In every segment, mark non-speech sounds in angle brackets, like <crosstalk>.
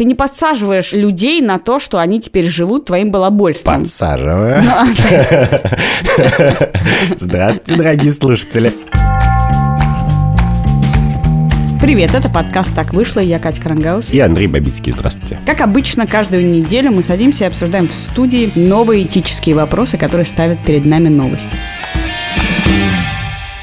Ты не подсаживаешь людей на то, что они теперь живут твоим балабольством. Подсаживаю. <laughs> Здравствуйте, дорогие слушатели. Привет, это подкаст «Так вышло», я Катя Крангаус. И Андрей Бабицкий, здравствуйте. Как обычно, каждую неделю мы садимся и обсуждаем в студии новые этические вопросы, которые ставят перед нами новости.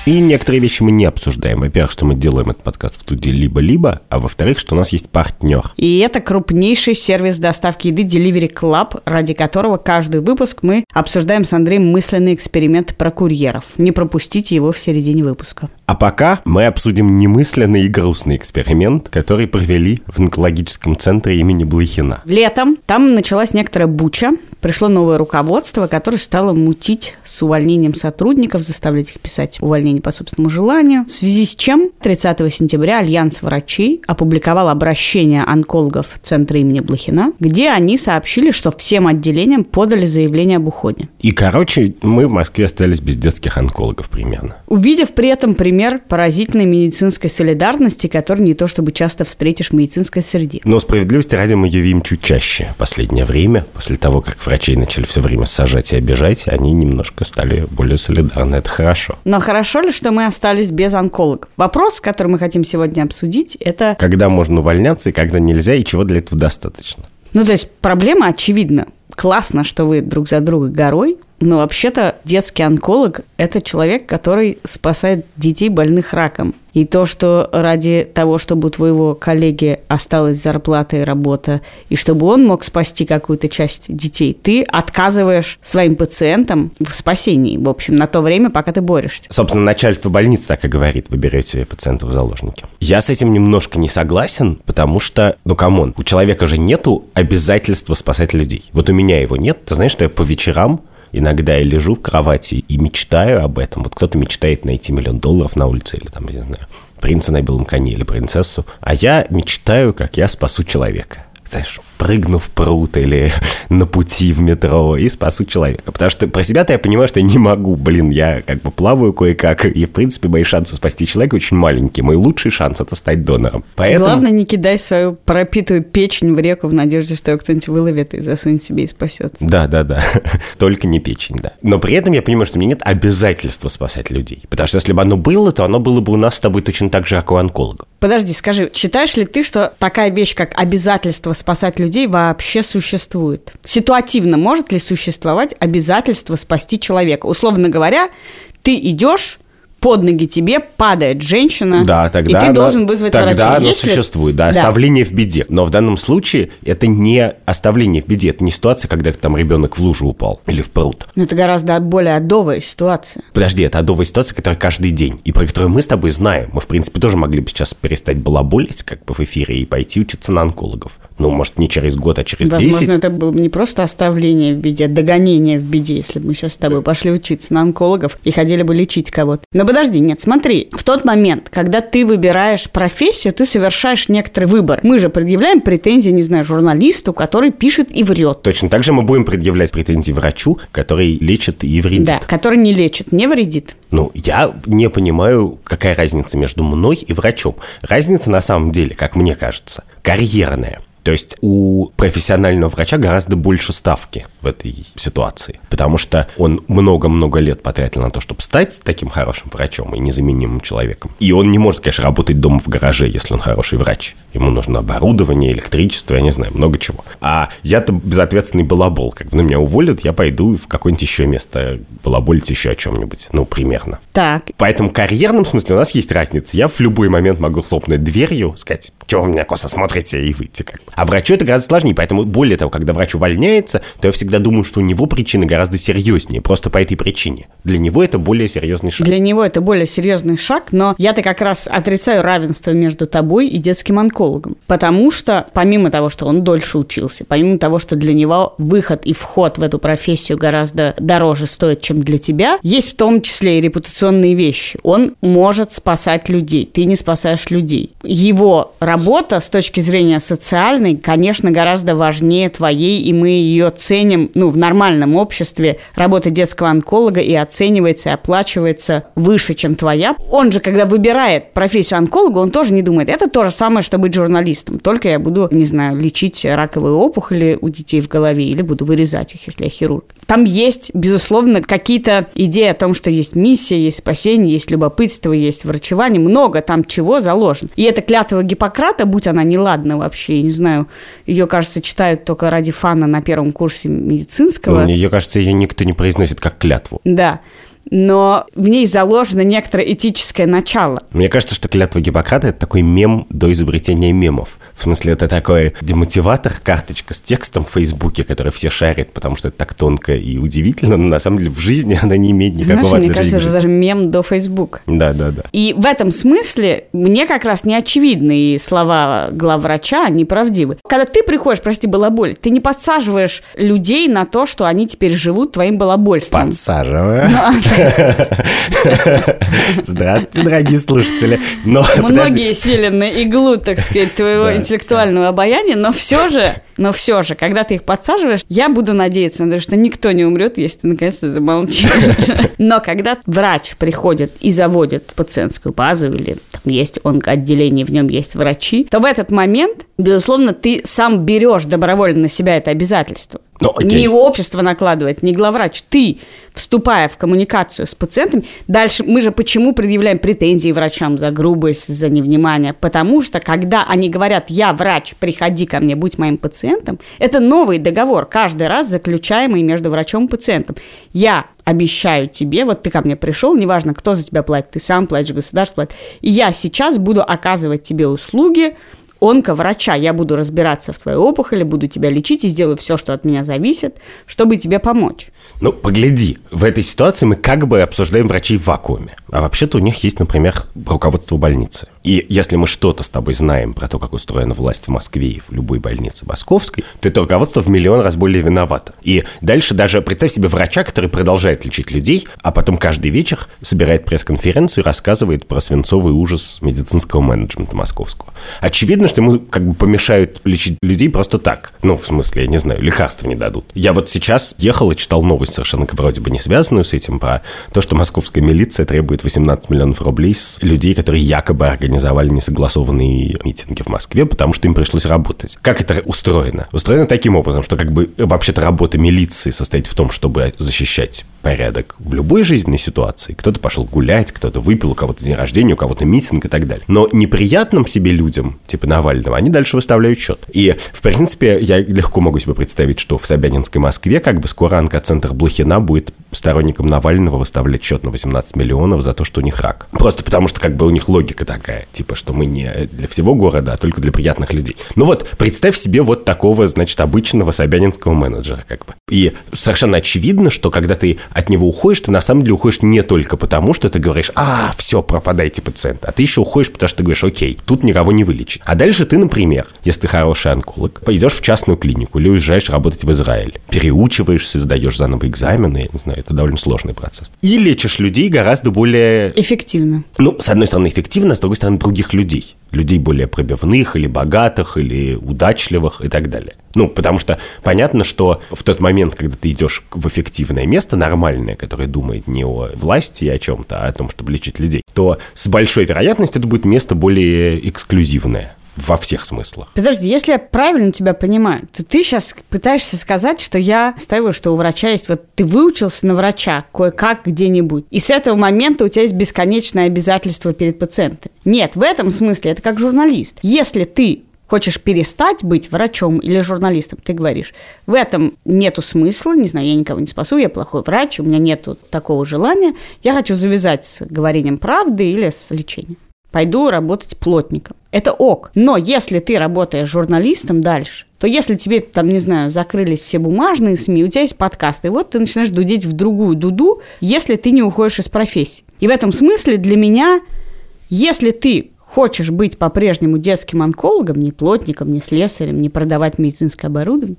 И некоторые вещи мы не обсуждаем. Во-первых, что мы делаем этот подкаст в студии либо-либо, а во-вторых, что у нас есть партнер. И это крупнейший сервис доставки еды Delivery Club, ради которого каждый выпуск мы обсуждаем с Андреем мысленный эксперимент про курьеров. Не пропустите его в середине выпуска. А пока мы обсудим немысленный и грустный эксперимент, который провели в онкологическом центре имени Блохина. Летом там началась некоторая буча, пришло новое руководство, которое стало мутить с увольнением сотрудников, заставлять их писать увольнение по собственному желанию. В связи с чем 30 сентября Альянс врачей опубликовал обращение онкологов Центра имени Блохина, где они сообщили, что всем отделениям подали заявление об уходе. И, короче, мы в Москве остались без детских онкологов примерно. Увидев при этом пример поразительной медицинской солидарности, который не то чтобы часто встретишь в медицинской среде. Но справедливости ради мы ее видим чуть чаще. Последнее время, после того, как врачей начали все время сажать и обижать, они немножко стали более солидарны. Это хорошо. Но хорошо ли, что мы остались без онкологов? Вопрос, который мы хотим сегодня обсудить, это... Когда можно увольняться и когда нельзя, и чего для этого достаточно? Ну, то есть проблема очевидна. Классно, что вы друг за друга горой, но вообще-то детский онколог – это человек, который спасает детей больных раком. И то, что ради того, чтобы у твоего коллеги осталась зарплата и работа, и чтобы он мог спасти какую-то часть детей, ты отказываешь своим пациентам в спасении, в общем, на то время, пока ты борешься. Собственно, начальство больницы так и говорит, вы берете пациентов в заложники. Я с этим немножко не согласен, потому что, ну, come on, у человека же нету обязательства спасать людей. Вот у меня его нет. Ты знаешь, что я по вечерам Иногда я лежу в кровати и мечтаю об этом. Вот кто-то мечтает найти миллион долларов на улице или там, не знаю, принца на белом коне или принцессу. А я мечтаю, как я спасу человека. Знаешь, прыгну в пруд или на пути в метро и спасу человека. Потому что про себя-то я понимаю, что я не могу. Блин, я как бы плаваю кое-как, и, в принципе, мои шансы спасти человека очень маленькие. Мой лучший шанс – это стать донором. Поэтому... Главное, не кидай свою пропитую печень в реку в надежде, что ее кто-нибудь выловит и засунет себе и спасется. Да, да, да. <laughs> Только не печень, да. Но при этом я понимаю, что мне нет обязательства спасать людей. Потому что если бы оно было, то оно было бы у нас с тобой точно так же, как у онкологов. Подожди, скажи, считаешь ли ты, что такая вещь, как обязательство спасать людей, вообще существует? Ситуативно может ли существовать обязательство спасти человека? Условно говоря, ты идешь под ноги тебе падает женщина, да, тогда и ты оно, должен вызвать тогда врача. Тогда оно Если... существует, да, да, оставление в беде. Но в данном случае это не оставление в беде, это не ситуация, когда там ребенок в лужу упал или в пруд. Но это гораздо более адовая ситуация. Подожди, это адовая ситуация, которая каждый день, и про которую мы с тобой знаем. Мы, в принципе, тоже могли бы сейчас перестать балаболить как бы в эфире и пойти учиться на онкологов. Ну, может, не через год, а через Возможно, 10. это было бы не просто оставление в беде, а догонение в беде, если бы мы сейчас с тобой пошли учиться на онкологов и ходили бы лечить кого-то. Но подожди, нет, смотри. В тот момент, когда ты выбираешь профессию, ты совершаешь некоторый выбор. Мы же предъявляем претензии, не знаю, журналисту, который пишет и врет. Точно так же мы будем предъявлять претензии врачу, который лечит и вредит. Да, который не лечит, не вредит. Ну, я не понимаю, какая разница между мной и врачом. Разница на самом деле, как мне кажется, карьерная. То есть у профессионального врача гораздо больше ставки в этой ситуации, потому что он много-много лет потратил на то, чтобы стать таким хорошим врачом и незаменимым человеком. И он не может, конечно, работать дома в гараже, если он хороший врач. Ему нужно оборудование, электричество, я не знаю, много чего. А я-то безответственный балабол. Как бы на меня уволят, я пойду в какое-нибудь еще место балаболить еще о чем-нибудь. Ну, примерно. Так. Поэтому в карьерном смысле у нас есть разница. Я в любой момент могу хлопнуть дверью, сказать, чего вы меня косо смотрите, и выйти как бы. А врачу это гораздо сложнее, поэтому более того, когда врач увольняется, то я всегда думаю, что у него причины гораздо серьезнее, просто по этой причине. Для него это более серьезный шаг. Для него это более серьезный шаг, но я-то как раз отрицаю равенство между тобой и детским онкологом. Потому что, помимо того, что он дольше учился, помимо того, что для него выход и вход в эту профессию гораздо дороже стоит, чем для тебя, есть в том числе и репутационные вещи. Он может спасать людей, ты не спасаешь людей. Его работа с точки зрения социальной, конечно, гораздо важнее твоей, и мы ее ценим, ну, в нормальном обществе, работа детского онколога и оценивается, и оплачивается выше, чем твоя. Он же, когда выбирает профессию онколога, он тоже не думает, это то же самое, что быть журналистом. Только я буду, не знаю, лечить раковые опухоли у детей в голове или буду вырезать их, если я хирург. Там есть, безусловно, какие-то идеи о том, что есть миссия, есть спасение, есть любопытство, есть врачевание. Много там чего заложено. И эта клятва Гиппократа, будь она неладна вообще, я не знаю, ее, кажется, читают только ради фана на первом курсе медицинского. Ну, Ее, кажется, ее никто не произносит как клятву. Да но в ней заложено некоторое этическое начало. Мне кажется, что клятва Гиппократа – это такой мем до изобретения мемов. В смысле, это такой демотиватор, карточка с текстом в Фейсбуке, который все шарят, потому что это так тонко и удивительно, но на самом деле в жизни она не имеет никакого Знаешь, мне кажется, это даже мем до Фейсбука. Да, да, да. И в этом смысле мне как раз не очевидны слова главврача неправдивы. Когда ты приходишь, прости, балаболь, ты не подсаживаешь людей на то, что они теперь живут твоим балабольством. Подсаживаю. <laughs> <laughs> Здравствуйте, дорогие слушатели. Но, подожди. Многие сели на иглу, так сказать, твоего Да, интеллектуального обаяния, но все же, но все же, когда ты их подсаживаешь, я буду надеяться на то, что никто не умрет, если ты наконец-то замолчишь. <laughs> Но когда врач приходит и заводит пациентскую базу, или там есть онкоотделение, в нем есть врачи, то в этот момент, безусловно, ты сам берешь добровольно на себя это обязательство. Ну, окей. Не общество накладывает, не главврач. Ты, вступая в коммуникацию с пациентами, дальше мы же почему предъявляем претензии врачам за грубость, за невнимание? Потому что, когда они говорят, я врач, приходи ко мне, будь моим пациентом, это новый договор, каждый раз заключаемый между врачом и пациентом. Я обещаю тебе, вот ты ко мне пришел, неважно, кто за тебя платит, ты сам платишь, государство платит, и я сейчас буду оказывать тебе услуги, онковрача. Я буду разбираться в твоей опухоли, буду тебя лечить и сделаю все, что от меня зависит, чтобы тебе помочь. Ну, погляди, в этой ситуации мы как бы обсуждаем врачей в вакууме. А вообще-то у них есть, например, руководство больницы. И если мы что-то с тобой знаем про то, как устроена власть в Москве и в любой больнице московской, то это руководство в миллион раз более виновато. И дальше даже представь себе врача, который продолжает лечить людей, а потом каждый вечер собирает пресс-конференцию и рассказывает про свинцовый ужас медицинского менеджмента московского. Очевидно, что ему как бы помешают лечить людей просто так. Ну, в смысле, я не знаю, лекарства не дадут. Я вот сейчас ехал и читал новость совершенно вроде бы не связанную с этим, про то, что московская милиция требует 18 миллионов рублей с людей, которые якобы организовали несогласованные митинги в Москве, потому что им пришлось работать. Как это устроено? Устроено таким образом, что как бы вообще-то работа милиции состоит в том, чтобы защищать порядок в любой жизненной ситуации. Кто-то пошел гулять, кто-то выпил, у кого-то день рождения, у кого-то митинг и так далее. Но неприятным себе людям, типа Навального, они дальше выставляют счет. И, в принципе, я легко могу себе представить, что в Собянинской Москве как бы скоро онкоцентр Блохина будет сторонникам Навального выставлять счет на 18 миллионов за то, что у них рак. Просто потому, что как бы у них логика такая, типа, что мы не для всего города, а только для приятных людей. Ну вот, представь себе вот такого, значит, обычного собянинского менеджера, как бы. И совершенно очевидно, что когда ты от него уходишь, ты на самом деле уходишь не только потому, что ты говоришь, а, все, пропадайте пациент, а ты еще уходишь, потому что ты говоришь, окей, тут никого не вылечить. А дальше ты, например, если ты хороший онколог, пойдешь в частную клинику или уезжаешь работать в Израиль, переучиваешься, сдаешь заново экзамены, я не знаю, это довольно сложный процесс. И лечишь людей гораздо более Эффективно. ну, с одной стороны, эффективно, с другой стороны, других людей. Людей более пробивных, или богатых, или удачливых и так далее. Ну, потому что понятно, что в тот момент, когда ты идешь в эффективное место, нормальное, которое думает не о власти и о чем-то, а о том, чтобы лечить людей, то с большой вероятностью это будет место более эксклюзивное во всех смыслах. Подожди, если я правильно тебя понимаю, то ты сейчас пытаешься сказать, что я ставлю, что у врача есть... Вот ты выучился на врача кое-как где-нибудь, и с этого момента у тебя есть бесконечное обязательство перед пациентом. Нет, в этом смысле это как журналист. Если ты хочешь перестать быть врачом или журналистом, ты говоришь, в этом нету смысла, не знаю, я никого не спасу, я плохой врач, у меня нету такого желания, я хочу завязать с говорением правды или с лечением. Пойду работать плотником. Это ок. Но если ты работаешь журналистом дальше, то если тебе, там, не знаю, закрылись все бумажные СМИ, у тебя есть подкаст, и вот ты начинаешь дудеть в другую дуду, если ты не уходишь из профессии. И в этом смысле для меня, если ты хочешь быть по-прежнему детским онкологом, не плотником, не слесарем, не продавать медицинское оборудование,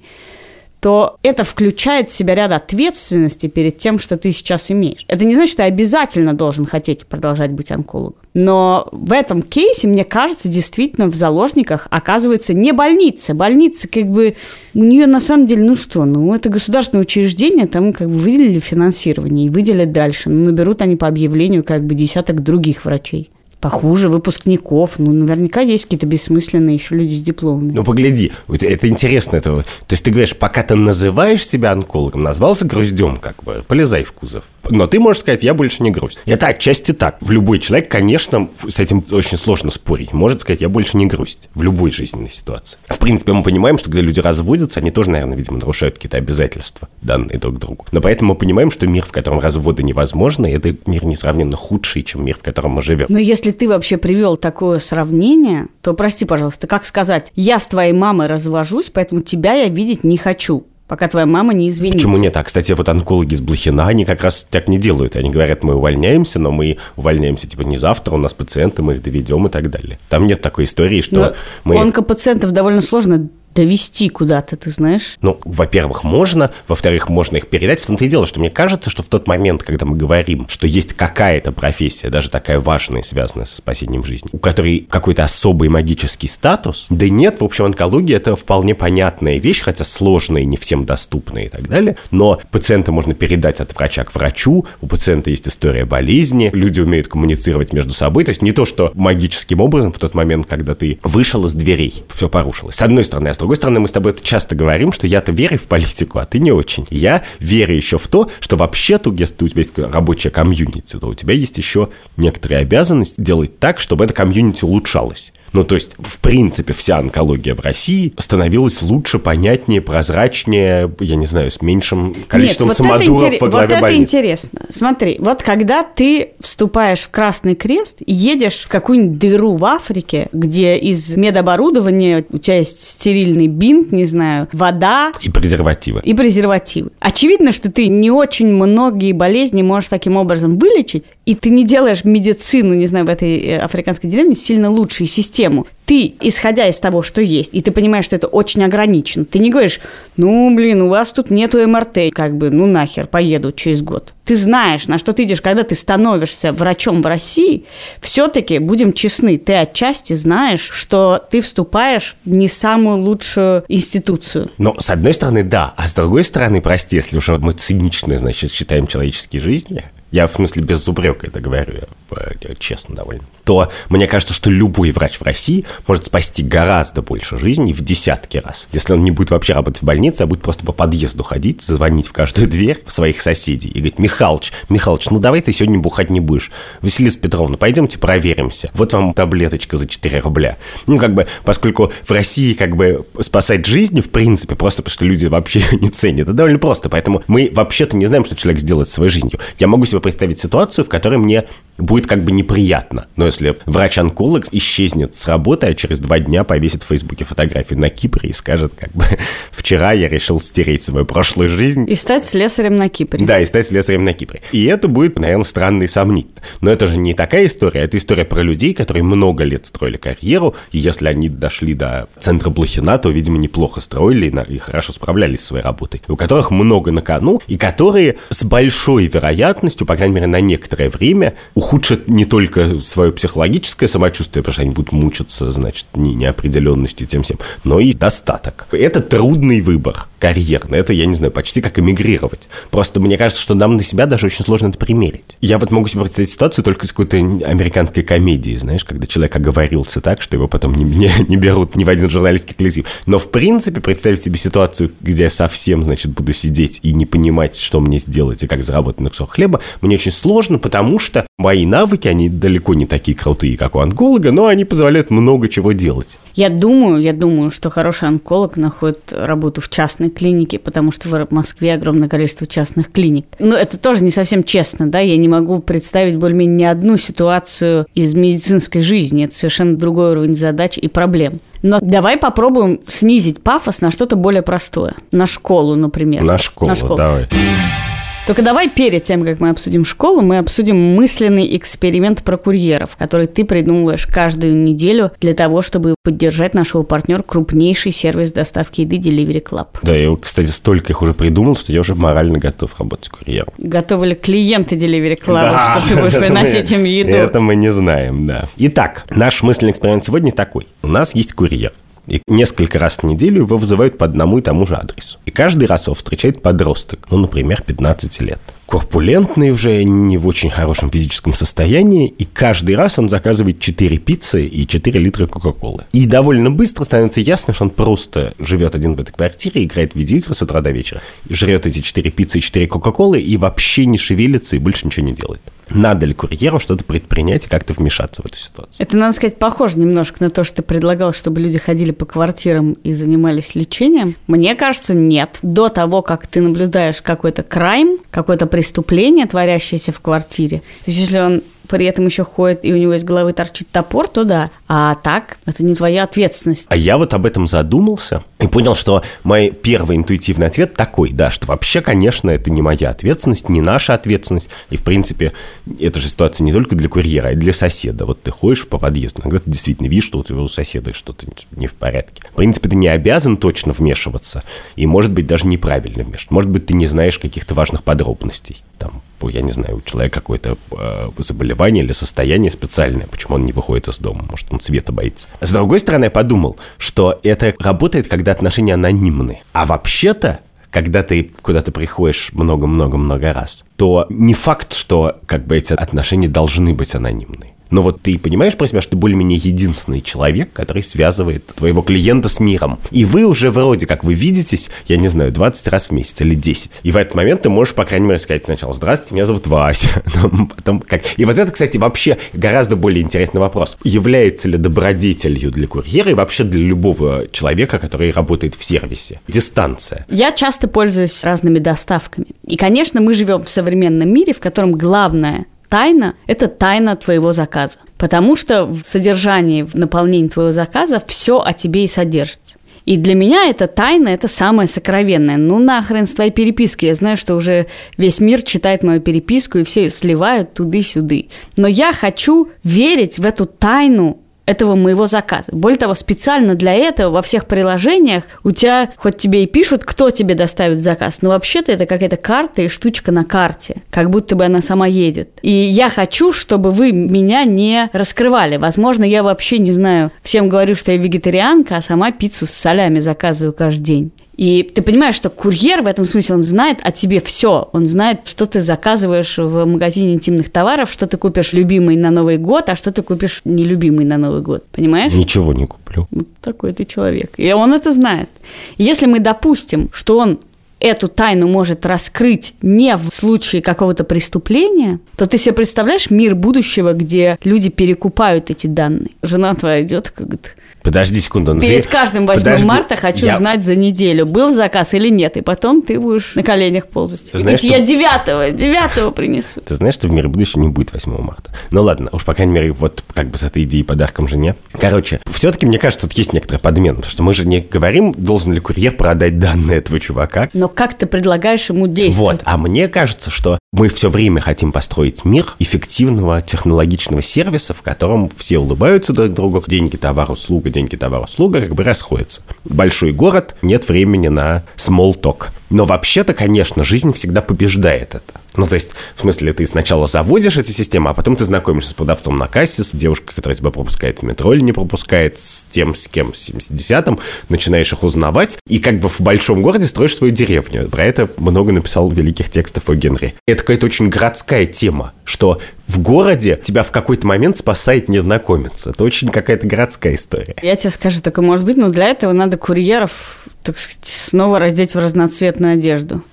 то это включает в себя ряд ответственности перед тем, что ты сейчас имеешь. Это не значит, что ты обязательно должен хотеть продолжать быть онкологом. Но в этом кейсе, мне кажется, действительно в заложниках оказывается не больница. Больница как бы... У нее на самом деле, ну что, ну это государственное учреждение, там как бы выделили финансирование и выделят дальше. Ну наберут они по объявлению как бы десяток других врачей. Похуже выпускников. Ну, наверняка есть какие-то бессмысленные еще люди с дипломами. Ну, погляди, это, это интересно. Это, то есть ты говоришь, пока ты называешь себя онкологом, назвался груздем, как бы, полезай в кузов. Но ты можешь сказать, я больше не грусть. Это отчасти так. В любой человек, конечно, с этим очень сложно спорить. Может сказать, я больше не грусть. В любой жизненной ситуации. В принципе, мы понимаем, что когда люди разводятся, они тоже, наверное, видимо, нарушают какие-то обязательства, данные друг другу. Но поэтому мы понимаем, что мир, в котором разводы невозможны, это мир несравненно худший, чем мир, в котором мы живем. Но если ты вообще привел такое сравнение, то прости, пожалуйста, как сказать, я с твоей мамой развожусь, поэтому тебя я видеть не хочу пока твоя мама не извинится. Почему нет? А, кстати, вот онкологи с Блохина, они как раз так не делают. Они говорят, мы увольняемся, но мы увольняемся, типа, не завтра, у нас пациенты, мы их доведем и так далее. Там нет такой истории, что но мы... Онкопациентов довольно сложно довести куда-то, ты знаешь? Ну, во-первых, можно, во-вторых, можно их передать. В том-то и дело, что мне кажется, что в тот момент, когда мы говорим, что есть какая-то профессия, даже такая важная, связанная со спасением жизни, у которой какой-то особый магический статус, да нет, в общем, онкология это вполне понятная вещь, хотя сложная, не всем доступная и так далее, но пациента можно передать от врача к врачу, у пациента есть история болезни, люди умеют коммуницировать между собой, то есть не то, что магическим образом в тот момент, когда ты вышел из дверей, все порушилось. С одной стороны, а с другой стороны, мы с тобой это часто говорим, что я-то верю в политику, а ты не очень. Я верю еще в то, что вообще-то, если у тебя есть рабочая комьюнити, то у тебя есть еще некоторые обязанности делать так, чтобы эта комьюнити улучшалась. Ну, то есть, в принципе, вся онкология в России становилась лучше, понятнее, прозрачнее, я не знаю, с меньшим количеством Нет, самодуров интерес, во главе Вот больницы. это интересно. Смотри, вот когда ты вступаешь в Красный Крест и едешь в какую-нибудь дыру в Африке, где из медоборудования у тебя есть стерильный бинт, не знаю, вода... И презервативы. И презервативы. Очевидно, что ты не очень многие болезни можешь таким образом вылечить, и ты не делаешь медицину, не знаю, в этой э, африканской деревне сильно лучше, и систему. Ты, исходя из того, что есть, и ты понимаешь, что это очень ограничено, ты не говоришь, ну, блин, у вас тут нету МРТ, как бы, ну нахер, поеду через год. Ты знаешь, на что ты идешь, когда ты становишься врачом в России, все-таки, будем честны, ты отчасти знаешь, что ты вступаешь в не самую лучшую институцию. Но, с одной стороны, да, а с другой стороны, прости, если уже мы цинично, значит, считаем человеческие жизни, я в смысле без упрека это говорю, я честно довольно, то мне кажется, что любой врач в России может спасти гораздо больше жизней в десятки раз. Если он не будет вообще работать в больнице, а будет просто по подъезду ходить, звонить в каждую дверь своих соседей и говорить, Михалыч, Михалыч, ну давай ты сегодня бухать не будешь. Василиса Петровна, пойдемте проверимся. Вот вам таблеточка за 4 рубля. Ну, как бы, поскольку в России как бы спасать жизни, в принципе, просто потому что люди вообще <laughs> не ценят, это довольно просто. Поэтому мы вообще-то не знаем, что человек сделает своей жизнью. Я могу себе себе представить ситуацию, в которой мне будет как бы неприятно. Но если врач-онколог исчезнет с работы, а через два дня повесит в Фейсбуке фотографию на Кипре и скажет, как бы, <laughs> вчера я решил стереть свою прошлую жизнь. И стать слесарем на Кипре. Да, и стать слесарем на Кипре. И это будет, наверное, странно и сомнительно. Но это же не такая история, это история про людей, которые много лет строили карьеру, и если они дошли до центра Блохина, то, видимо, неплохо строили и хорошо справлялись с своей работой. У которых много на кону, и которые с большой вероятностью, по крайней мере, на некоторое время, ухудшат не только свое психологическое самочувствие, потому что они будут мучиться, значит, не, неопределенностью тем всем, но и достаток. Это трудный выбор карьерный. Это, я не знаю, почти как эмигрировать. Просто мне кажется, что нам на себя даже очень сложно это примерить. Я вот могу себе представить ситуацию только из какой-то американской комедии, знаешь, когда человек оговорился так, что его потом не, не, не берут ни в один журналистский коллектив. Но, в принципе, представить себе ситуацию, где я совсем, значит, буду сидеть и не понимать, что мне сделать и как заработать на кусок хлеба, мне очень сложно, потому что мои навыки, они далеко не такие крутые, как у онколога, но они позволяют много чего делать. Я думаю, я думаю, что хороший онколог находит работу в частной клинике, потому что в Москве огромное количество частных клиник. Но это тоже не совсем честно, да, я не могу представить более-менее ни одну ситуацию из медицинской жизни. Это совершенно другой уровень задач и проблем. Но давай попробуем снизить пафос на что-то более простое. На школу, например. На школу, на школу. давай. Только давай перед тем, как мы обсудим школу, мы обсудим мысленный эксперимент про курьеров, который ты придумываешь каждую неделю для того, чтобы поддержать нашего партнера крупнейший сервис доставки еды Delivery Club. Да, я, кстати, столько их уже придумал, что я уже морально готов работать курьером. Готовы ли клиенты Delivery Club, да, что ты будешь <laughs> приносить им еду? Это мы не знаем, да. Итак, наш мысленный эксперимент сегодня такой. У нас есть курьер И несколько раз в неделю его вызывают по одному и тому же адресу. И каждый раз его встречает подросток, ну, например, 15 лет. Корпулентный уже, не в очень хорошем физическом состоянии, и каждый раз он заказывает 4 пиццы и 4 литра Кока-Колы. И довольно быстро становится ясно, что он просто живет один в этой квартире, играет в видеоигры с утра до вечера, жрет эти 4 пиццы и 4 Кока-Колы и вообще не шевелится и больше ничего не делает. Надо ли курьеру что-то предпринять и как-то вмешаться в эту ситуацию? Это, надо сказать, похоже немножко на то, что ты предлагал, чтобы люди ходили по квартирам и занимались лечением. Мне кажется, нет. До того, как ты наблюдаешь какой-то крайм, какое-то преступление, творящееся в квартире, то есть если он при этом еще ходит и у него из головы торчит топор, то да. А так, это не твоя ответственность. А я вот об этом задумался и понял, что мой первый интуитивный ответ такой, да, что вообще, конечно, это не моя ответственность, не наша ответственность. И, в принципе, эта же ситуация не только для курьера, а и для соседа. Вот ты ходишь по подъезду, иногда ты действительно видишь, что у у соседа что-то не в порядке. В принципе, ты не обязан точно вмешиваться, и, может быть, даже неправильно вмешиваться. Может быть, ты не знаешь каких-то важных подробностей. Там, я не знаю, у человека какое-то э, заболевание или состояние специальное, почему он не выходит из дома, может, он света боится. С другой стороны, я подумал, что это работает, когда отношения анонимны. А вообще-то когда ты куда-то приходишь много-много-много раз, то не факт, что как бы эти отношения должны быть анонимны. Но вот ты понимаешь про себя, что ты более-менее единственный человек, который связывает твоего клиента с миром. И вы уже вроде как вы видитесь, я не знаю, 20 раз в месяц или 10. И в этот момент ты можешь, по крайней мере, сказать сначала «Здравствуйте, меня зовут Вася». <laughs> Потом как... И вот это, кстати, вообще гораздо более интересный вопрос. Является ли добродетелью для курьера и вообще для любого человека, который работает в сервисе? Дистанция. Я часто пользуюсь разными доставками. И, конечно, мы живем в современном мире, в котором главное тайна – это тайна твоего заказа. Потому что в содержании, в наполнении твоего заказа все о тебе и содержится. И для меня это тайна, это самое сокровенное. Ну нахрен с твоей переписки. Я знаю, что уже весь мир читает мою переписку и все сливают туды-сюды. Но я хочу верить в эту тайну этого моего заказа. Более того, специально для этого во всех приложениях у тебя, хоть тебе и пишут, кто тебе доставит заказ, но вообще-то это какая-то карта и штучка на карте, как будто бы она сама едет. И я хочу, чтобы вы меня не раскрывали. Возможно, я вообще не знаю, всем говорю, что я вегетарианка, а сама пиццу с солями заказываю каждый день. И ты понимаешь, что курьер в этом смысле, он знает о тебе все. Он знает, что ты заказываешь в магазине интимных товаров, что ты купишь любимый на Новый год, а что ты купишь нелюбимый на Новый год. Понимаешь? Ничего не куплю. Вот такой ты человек. И он это знает. если мы допустим, что он эту тайну может раскрыть не в случае какого-то преступления, то ты себе представляешь мир будущего, где люди перекупают эти данные. Жена твоя идет, как говорит, Подожди секунду. Ну Перед каждым 8 Подожди. марта хочу я... знать за неделю, был заказ или нет. И потом ты будешь на коленях ползать. Ты знаешь, что... Я 9 9 принесу. Ты знаешь, что в мире будущего не будет 8 марта. Ну ладно, уж по крайней мере, вот как бы с этой идеей подарком жене. Короче, все-таки мне кажется, тут есть некоторый подмен, потому что мы же не говорим, должен ли курьер продать данные этого чувака. Но как ты предлагаешь ему действовать? Вот, а мне кажется, что мы все время хотим построить мир эффективного технологичного сервиса, в котором все улыбаются друг другу, деньги, товар, услуга, деньги, товар, услуга как бы расходятся. Большой город, нет времени на small talk. Но вообще-то, конечно, жизнь всегда побеждает это. Ну, то есть, в смысле, ты сначала заводишь эти системы, а потом ты знакомишься с продавцом на кассе, с девушкой, которая тебя пропускает в метро или не пропускает, с тем, с кем, с 70-м, начинаешь их узнавать, и как бы в большом городе строишь свою деревню. Про это много написал великих текстов о Генри. Это какая-то очень городская тема, что в городе тебя в какой-то момент спасает незнакомец. Это очень какая-то городская история. Я тебе скажу, такое может быть, но для этого надо курьеров, так сказать, снова раздеть в разноцветную одежду.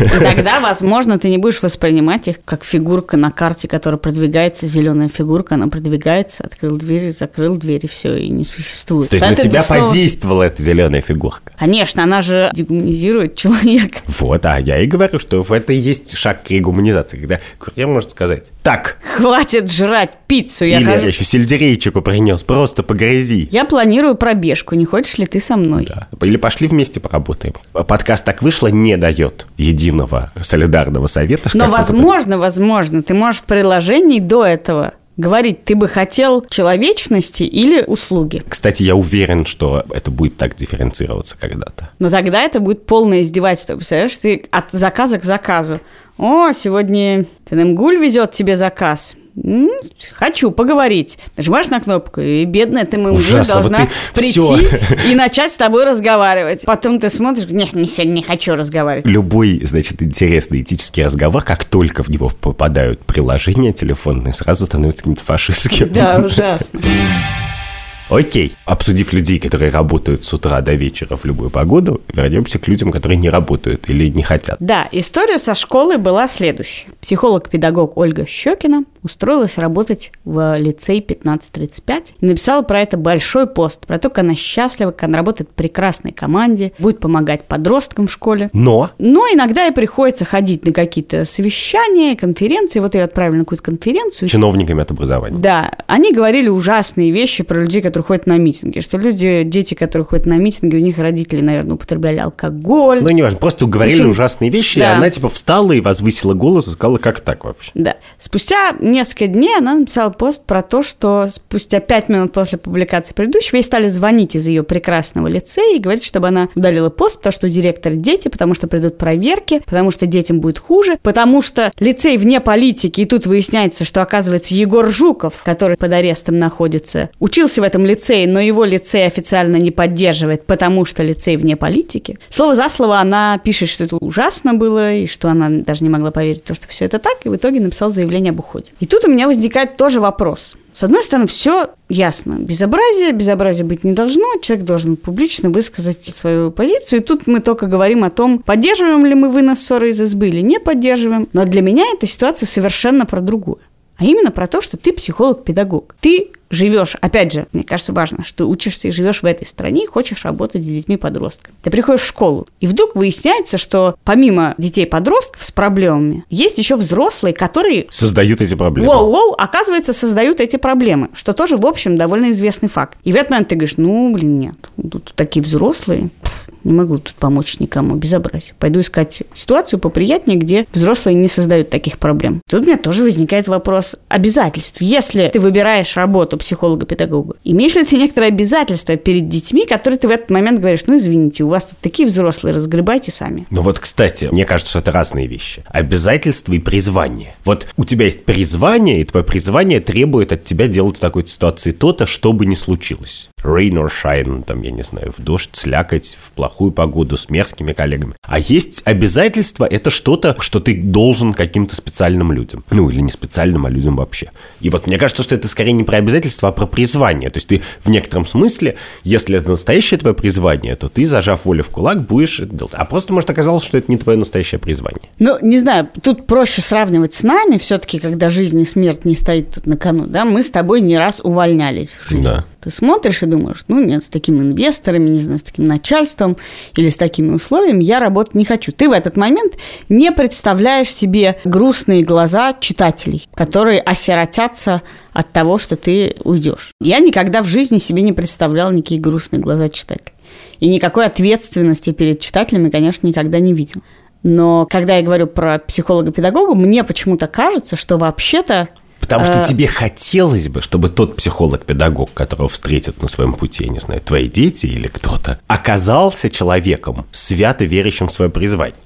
И <laughs> тогда, возможно, ты не будешь воспринимать их как фигурка на карте, которая продвигается, зеленая фигурка, она продвигается, открыл дверь, закрыл дверь, и все, и не существует. То есть Тогда на тебя снова... подействовала эта зеленая фигурка? Конечно, она же дегуманизирует человека. <laughs> Вот, а я и говорю, что в это и есть шаг к регуманизации, когда курьер может сказать, так. Хватит жрать пиццу. Я Или хожу... я еще сельдерейчику принес, просто погрязи. Я планирую пробежку, не хочешь ли ты со мной? Да. Или пошли вместе поработаем. Подкаст «Так вышло» не дает единого солидарного совета. Но возможно, возможно, ты можешь в приложении до этого говорить, ты бы хотел человечности или услуги. Кстати, я уверен, что это будет так дифференцироваться когда-то. Но тогда это будет полное издевательство. Представляешь, ты от заказа к заказу. О, сегодня Тенемгуль везет тебе заказ. Хочу поговорить. Нажимаешь на кнопку, и бедная ты Ужасно, вот должна ты прийти всё. и начать с тобой разговаривать. Потом ты смотришь, нет, не сегодня не хочу разговаривать. Любой, значит, интересный этический разговор, как только в него попадают приложения телефонные, сразу становится каким-то фашистским. Да, ужасно. Окей, обсудив людей, которые работают с утра до вечера в любую погоду, вернемся к людям, которые не работают или не хотят. Да, история со школы была следующая. Психолог-педагог Ольга Щекина устроилась работать в лицей 1535 и написала про это большой пост, про то, как она счастлива, как она работает в прекрасной команде, будет помогать подросткам в школе. Но Но иногда ей приходится ходить на какие-то совещания, конференции. Вот ее отправили на какую-то конференцию. чиновниками от образования. Да, они говорили ужасные вещи про людей, которые ходят на митинги. Что люди, дети, которые ходят на митинги, у них родители, наверное, употребляли алкоголь. Ну, не важно, просто говорили общем, ужасные вещи, и да. она типа встала и возвысила голос и сказала, как так вообще? Да. Спустя несколько дней она написала пост про то, что спустя пять минут после публикации предыдущего ей стали звонить из ее прекрасного лицея и говорить, чтобы она удалила пост, потому что у директора дети, потому что придут проверки, потому что детям будет хуже, потому что лицей вне политики, и тут выясняется, что, оказывается, Егор Жуков, который под арестом находится, учился в этом лицее, но его лицей официально не поддерживает, потому что лицей вне политики. Слово за слово она пишет, что это ужасно было, и что она даже не могла поверить в то, что все это так, и в итоге написала заявление об уходе. И тут у меня возникает тоже вопрос. С одной стороны, все ясно. Безобразие, безобразие быть не должно. Человек должен публично высказать свою позицию. И тут мы только говорим о том, поддерживаем ли мы вынос ссоры из избы или не поддерживаем. Но для меня эта ситуация совершенно про другое. А именно про то, что ты психолог-педагог. Ты живешь, опять же, мне кажется, важно, что учишься и живешь в этой стране и хочешь работать с детьми-подростками. Ты приходишь в школу, и вдруг выясняется, что помимо детей-подростков с проблемами, есть еще взрослые, которые Создают эти проблемы. Воу-воу, оказывается, создают эти проблемы, что тоже, в общем, довольно известный факт. И в этот момент ты говоришь, ну, блин, нет, тут такие взрослые, не могу тут помочь никому, безобразие. Пойду искать ситуацию поприятнее, где взрослые не создают таких проблем. Тут у меня тоже возникает вопрос обязательств. Если ты выбираешь работу психолога-педагога, имеешь ли ты некоторые обязательства перед детьми, которые ты в этот момент говоришь, ну, извините, у вас тут такие взрослые, разгребайте сами. Ну вот, кстати, мне кажется, что это разные вещи. Обязательства и призвание. Вот у тебя есть призвание, и твое призвание требует от тебя делать в такой ситуации то-то, что бы ни случилось. Rain or shine, там, я не знаю, в дождь, слякать, в плохую погоду, с мерзкими коллегами. А есть обязательства, это что-то, что ты должен каким-то специальным людям. Ну, или не специальным, а людям вообще. И вот мне кажется, что это скорее не про обязательства, а про призвание. То есть ты в некотором смысле, если это настоящее твое призвание, то ты, зажав волю в кулак, будешь это делать. А просто, может, оказалось, что это не твое настоящее призвание. Ну, не знаю, тут проще сравнивать с нами, все-таки, когда жизнь и смерть не стоит тут на кону, да, мы с тобой не раз увольнялись в жизни. Да. Ты смотришь и думаешь, ну нет, с такими инвесторами, не знаю, с таким начальством или с такими условиями я работать не хочу. Ты в этот момент не представляешь себе грустные глаза читателей, которые осиротятся от того, что ты уйдешь. Я никогда в жизни себе не представляла никакие грустные глаза читателей. И никакой ответственности перед читателями, конечно, никогда не видел. Но когда я говорю про психолога-педагога, мне почему-то кажется, что вообще-то Потому что А. тебе хотелось бы, чтобы тот психолог-педагог, которого встретят на своем пути, я не знаю, твои дети или кто-то, оказался человеком, свято верящим в свое призвание.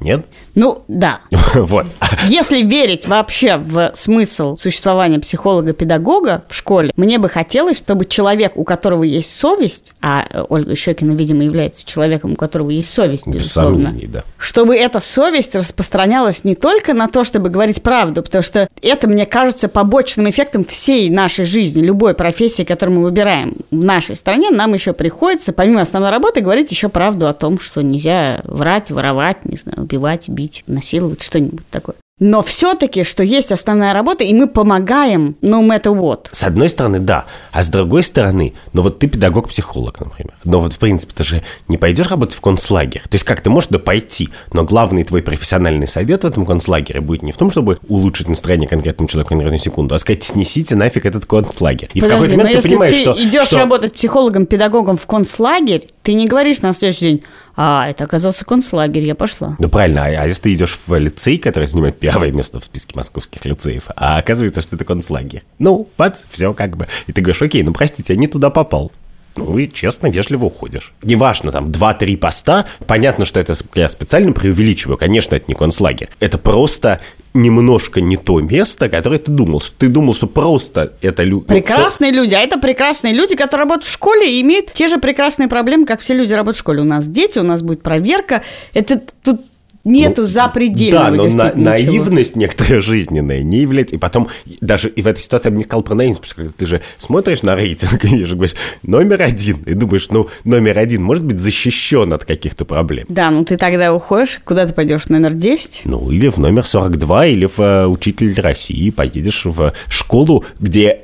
Нет? Ну, да. <laughs> Вот. Если верить вообще в смысл существования психолога-педагога в школе, мне бы хотелось, чтобы человек, у которого есть совесть, а э, Ольга Щекина, видимо, является человеком, у которого есть совесть, Без безусловно, сомнений, да. чтобы эта совесть распространялась не только на то, чтобы говорить правду, потому что это, мне кажется, побочным эффектом всей нашей жизни, любой профессии, которую мы выбираем в нашей стране, нам еще приходится, помимо основной работы, говорить еще правду о том, что нельзя врать, воровать, не знаю, убивать, бить, насиловать, что-нибудь такое. Но все-таки, что есть основная работа, и мы помогаем, no matter what. С одной стороны, да. А с другой стороны, ну вот ты педагог-психолог, например. Но вот, в принципе, ты же не пойдешь работать в концлагерь. То есть как ты можешь да пойти, но главный твой профессиональный совет в этом концлагере будет не в том, чтобы улучшить настроение конкретному человеку на конкретную секунду, а сказать, снесите нафиг этот концлагерь. И в Подожди, какой-то но момент ты если понимаешь, ты что... идешь что- работать психологом-педагогом в концлагерь, ты не говоришь на следующий день, а, это оказался концлагерь, я пошла. Ну правильно, а, а если ты идешь в лицей, который занимает первое место в списке московских лицеев, а оказывается, что это концлагерь. Ну, бац, все как бы. И ты говоришь, окей, ну простите, я не туда попал. ну и честно, вежливо уходишь. Неважно, там, 2-3 поста, понятно, что это я специально преувеличиваю, конечно, это не концлагерь. Это просто немножко не то место, которое ты думал. Что ты думал, что просто это люди... Прекрасные что... люди, а это прекрасные люди, которые работают в школе и имеют те же прекрасные проблемы, как все люди работают в школе. У нас дети, у нас будет проверка. Это тут Нету ну, запредельного Да, но на, наивность некоторая <laughs> жизненная не является. И потом, даже и в этой ситуации я бы не сказал про наивность, потому что ты же смотришь на рейтинг <laughs> и же говоришь, номер один, и думаешь, ну, номер один может быть защищен от каких-то проблем. Да, ну ты тогда уходишь, куда ты пойдешь, номер 10? Ну, или в номер 42, или в uh, учитель России, поедешь в школу, где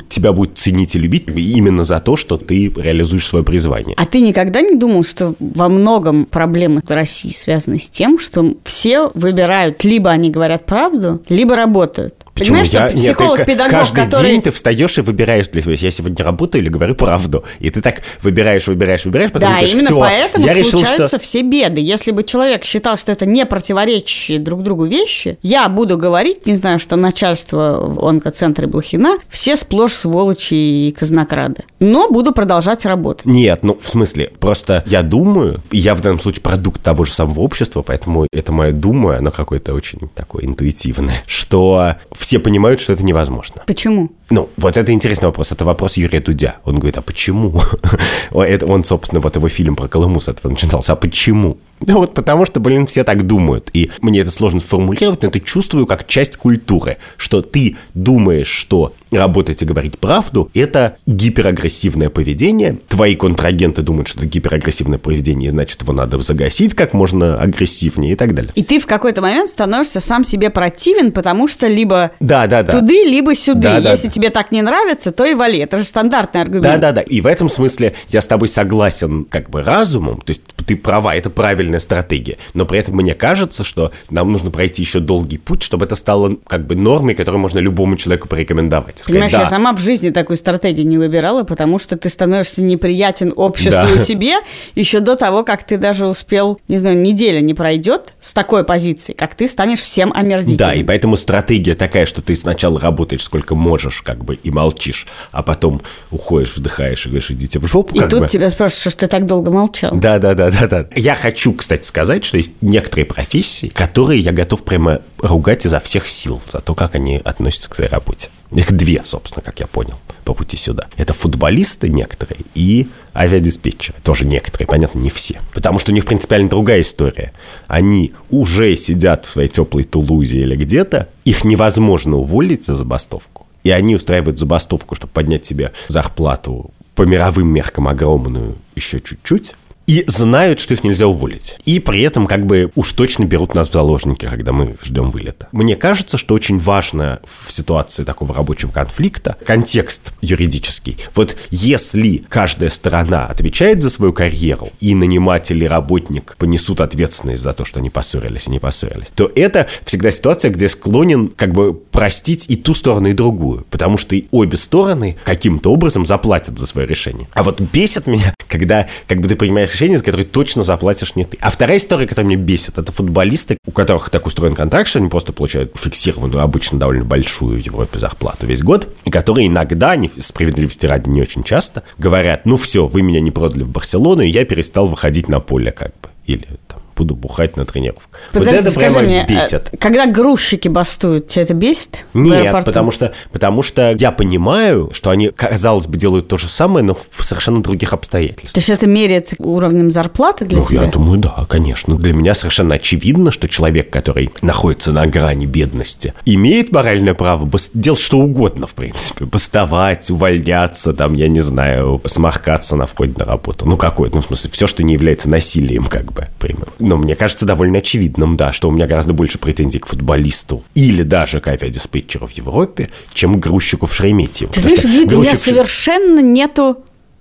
тебя будет ценить и любить именно за то, что ты реализуешь свое призвание. А ты никогда не думал, что во многом проблемы в России связаны с тем, что все выбирают, либо они говорят правду, либо работают? Почему? Понимаешь, я, психолог, нет, педагог, каждый который... день ты встаешь и выбираешь для себя, я сегодня работаю или говорю правду. И ты так выбираешь, выбираешь, выбираешь, потом да, именно все, поэтому я решил, случаются что... все беды. Если бы человек считал, что это не противоречащие друг другу вещи, я буду говорить, не знаю, что начальство в онкоцентре Блохина все сплошь сволочи и казнокрады. Но буду продолжать работать. Нет, ну, в смысле, просто я думаю, я в данном случае продукт того же самого общества, поэтому это мое думаю, оно какое-то очень такое интуитивное, что все понимают, что это невозможно. Почему? Ну, вот это интересный вопрос. Это вопрос Юрия Дудя. Он говорит, а почему? <laughs> Он, собственно, вот его фильм про Колыму с этого начинался. А почему? Ну вот потому что, блин, все так думают. И мне это сложно сформулировать, но это чувствую как часть культуры, что ты думаешь, что работать и говорить правду – это гиперагрессивное поведение. Твои контрагенты думают, что это гиперагрессивное поведение, и значит, его надо загасить как можно агрессивнее и так далее. И ты в какой-то момент становишься сам себе противен, потому что либо да, да, да. туды, либо сюды. Да, да, Если да. тебе так не нравится, то и вали. Это же стандартный аргумент. Да-да-да. И в этом смысле я с тобой согласен как бы разумом, то есть ты права, это правильная стратегия. Но при этом мне кажется, что нам нужно пройти еще долгий путь, чтобы это стало как бы нормой, которую можно любому человеку порекомендовать. Сказать, Понимаешь, да. я сама в жизни такую стратегию не выбирала, потому что ты становишься неприятен обществу да. и себе еще до того, как ты даже успел, не знаю, неделя не пройдет с такой позиции, как ты станешь всем омерзительным. Да, и поэтому стратегия такая, что ты сначала работаешь сколько можешь, как бы, и молчишь, а потом уходишь, вздыхаешь и говоришь, идите в жопу. И тут бы. тебя спрашивают, что ты так долго молчал. Да, да, да, да, да. Я хочу, кстати, сказать, что есть некоторые профессии, которые я готов прямо ругать изо всех сил за то, как они относятся к своей работе. Их две, собственно, как я понял, по пути сюда. Это футболисты некоторые и авиадиспетчеры. Тоже некоторые, понятно, не все. Потому что у них принципиально другая история. Они уже сидят в своей теплой Тулузе или где-то, их невозможно уволить за забастовку. И они устраивают забастовку, чтобы поднять себе зарплату по мировым меркам огромную еще чуть-чуть, и знают, что их нельзя уволить. И при этом как бы уж точно берут нас в заложники, когда мы ждем вылета. Мне кажется, что очень важно в ситуации такого рабочего конфликта контекст юридический. Вот если каждая сторона отвечает за свою карьеру, и наниматель и работник понесут ответственность за то, что они поссорились и не поссорились, то это всегда ситуация, где склонен как бы простить и ту сторону, и другую. Потому что и обе стороны каким-то образом заплатят за свое решение. А вот бесит меня, <laughs> когда как бы ты принимаешь решение, за которое точно заплатишь не ты. А вторая история, которая меня бесит, это футболисты, у которых так устроен контракт, что они просто получают фиксированную, обычно довольно большую в Европе зарплату весь год, и которые иногда, не, справедливости ради не очень часто, говорят, ну все, вы меня не продали в Барселону, и я перестал выходить на поле как бы. Или там буду бухать на тренировках. Подожди, вот это прямо мне, э, бесит. Когда грузчики бастуют, тебя это бесит? Нет, потому что, потому что я понимаю, что они, казалось бы, делают то же самое, но в совершенно других обстоятельствах. То есть это меряется уровнем зарплаты для ну, тебя? я думаю, да, конечно. Для меня совершенно очевидно, что человек, который находится на грани бедности, имеет моральное право делать что угодно, в принципе. Бастовать, увольняться, там, я не знаю, сморкаться на входе на работу. Ну, какое ну, в смысле, все, что не является насилием, как бы, примерно но мне кажется довольно очевидным, да, что у меня гораздо больше претензий к футболисту или даже к авиадиспетчеру в Европе, чем к грузчику в Шереметьево. Ты знаешь, Гид, у меня совершенно нету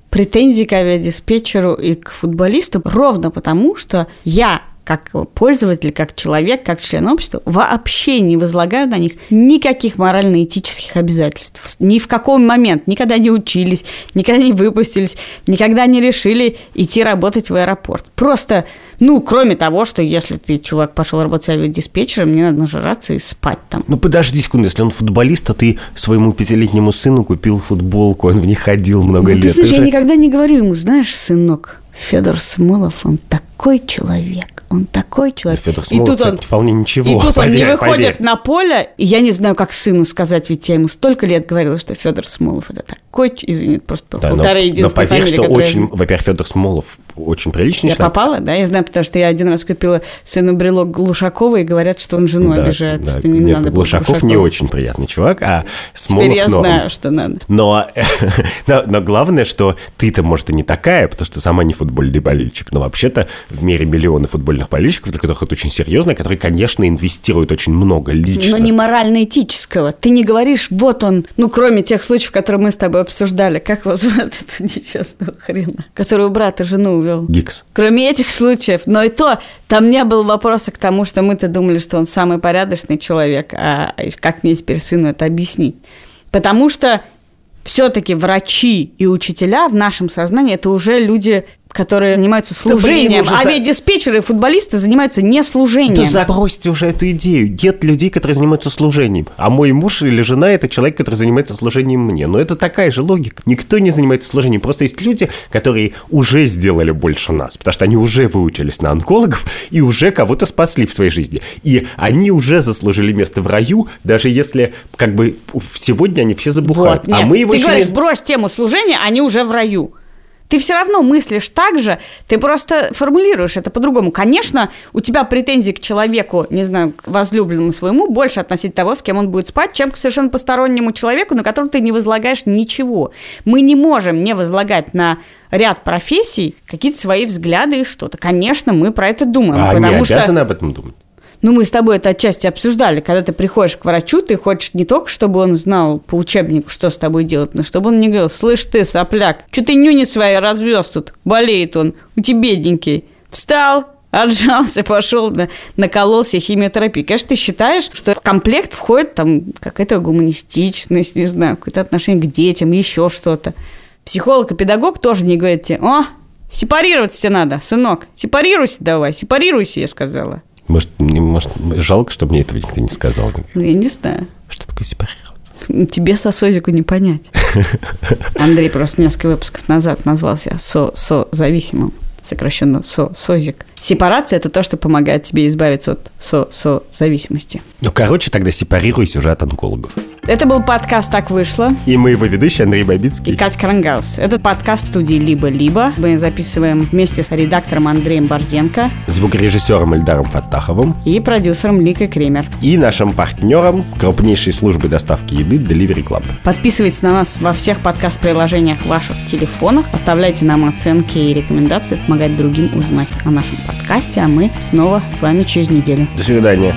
претензий к авиадиспетчеру и к футболисту ровно потому, что я как пользователь, как человек, как член общества, вообще не возлагаю на них никаких морально-этических обязательств. Ни в каком момент. Никогда не учились, никогда не выпустились, никогда не решили идти работать в аэропорт. Просто, ну, кроме того, что если ты, чувак, пошел работать авиадиспетчером, мне надо нажраться и спать там. Ну, подожди секунду, если он футболист, то ты своему пятилетнему сыну купил футболку, он в них ходил много Ну, лет. ты знаешь, Ты я никогда не говорю ему, знаешь, сынок, Федор Смолов, он такой человек, он такой человек. Федор И Смолов, тут он- вполне ничего. И тут он не поверь, выходит поверь. на поле, и я не знаю, как сыну сказать, ведь я ему столько лет говорила, что Федор Смолов это такой, ч- извини, просто Да, но, полторы но поверь, фамилии, что которые я очень, во-первых, Федор Смолов очень приличный Я человек. попала, да, я знаю, потому что я один раз купила сыну брелок Глушакова, и говорят, что он жену Да, обижает, да. что не Нет, надо Глушаков не очень приятный чувак, а Смолов Теперь я норм. знаю, что надо. Но, <laughs> но, но главное, что ты-то, может, и не такая, потому что сама не футбольный болельщик. Но вообще-то в мире миллионы футбольных болельщиков, для которых это очень серьезно, которые, конечно, инвестируют очень много лично. Но не морально-этического. Ты не говоришь, вот он, ну, кроме тех случаев, которые мы с тобой обсуждали, как его зовут, <laughs> этого несчастного хрена, который у брата жену увел. Гикс. Кроме этих случаев. Но и то, там не было вопроса к тому, что мы-то думали, что он самый порядочный человек, а как мне теперь сыну это объяснить? Потому что все-таки врачи и учителя в нашем сознании это уже люди, которые занимаются блин, служением. уже за- Авиадиспетчеры и футболисты занимаются не служением. Да забросьте уже эту идею. Нет людей, которые занимаются служением. А мой муж или жена – это человек, который занимается служением мне. Но это такая же логика. Никто не занимается служением. Просто есть люди, которые уже сделали больше нас. Потому что они уже выучились на онкологов и уже кого-то спасли в своей жизни. И они уже заслужили место в раю, даже если как бы сегодня они все забухают. Вот, нет. а мы его ты еще говоришь, не- брось тему служения, они уже в раю. Ты все равно мыслишь так же, ты просто формулируешь это по-другому. Конечно, у тебя претензии к человеку, не знаю, к возлюбленному своему, больше относительно того, с кем он будет спать, чем к совершенно постороннему человеку, на которого ты не возлагаешь ничего. Мы не можем не возлагать на ряд профессий какие-то свои взгляды и что-то. Конечно, мы про это думаем. А они потому что... обязаны об этом думать. Ну, мы с тобой это отчасти обсуждали. Когда ты приходишь к врачу, ты хочешь не только, чтобы он знал по учебнику, что с тобой делать, но чтобы он не говорил, слышь ты, сопляк, что ты нюни свои развез тут, болеет он, у тебя бедненький. Встал, отжался, пошел, на, накололся химиотерапии. Конечно, ты считаешь, что в комплект входит там какая-то гуманистичность, не знаю, какое-то отношение к детям, еще что-то. Психолог и педагог тоже не говорят тебе, о, сепарироваться тебе надо, сынок, сепарируйся давай, сепарируйся, я сказала. Может, мне- может, жалко, что мне этого никто не сказал. Ну, я не знаю. Что такое сепарироваться? Тебе сосозику не понять. <laughs> Андрей просто несколько выпусков назад назвался со-со-зависимым. Сокращенно со-созик. Сепарация – это то, что помогает тебе избавиться от со-со-зависимости. Ну, короче, тогда сепарируйся уже от онкологов. Это был подкаст «Так вышло» И мы его ведущий Андрей и Бабицкий. Катя Крангаус. Этот подкаст студии «Либо-либо». Мы записываем вместе с редактором Андреем Борзенко звукорежиссером Эльдаром Фаттаховым и продюсером Ликой Кремер. и нашим партнером крупнейшей службы доставки еды Delivery Club. Подписывайтесь на нас во всех подкаст-приложениях ваших телефонов, оставляйте нам оценки и рекомендации, помогать другим узнать о нашем подкасте, а мы снова с вами через неделю. До свидания.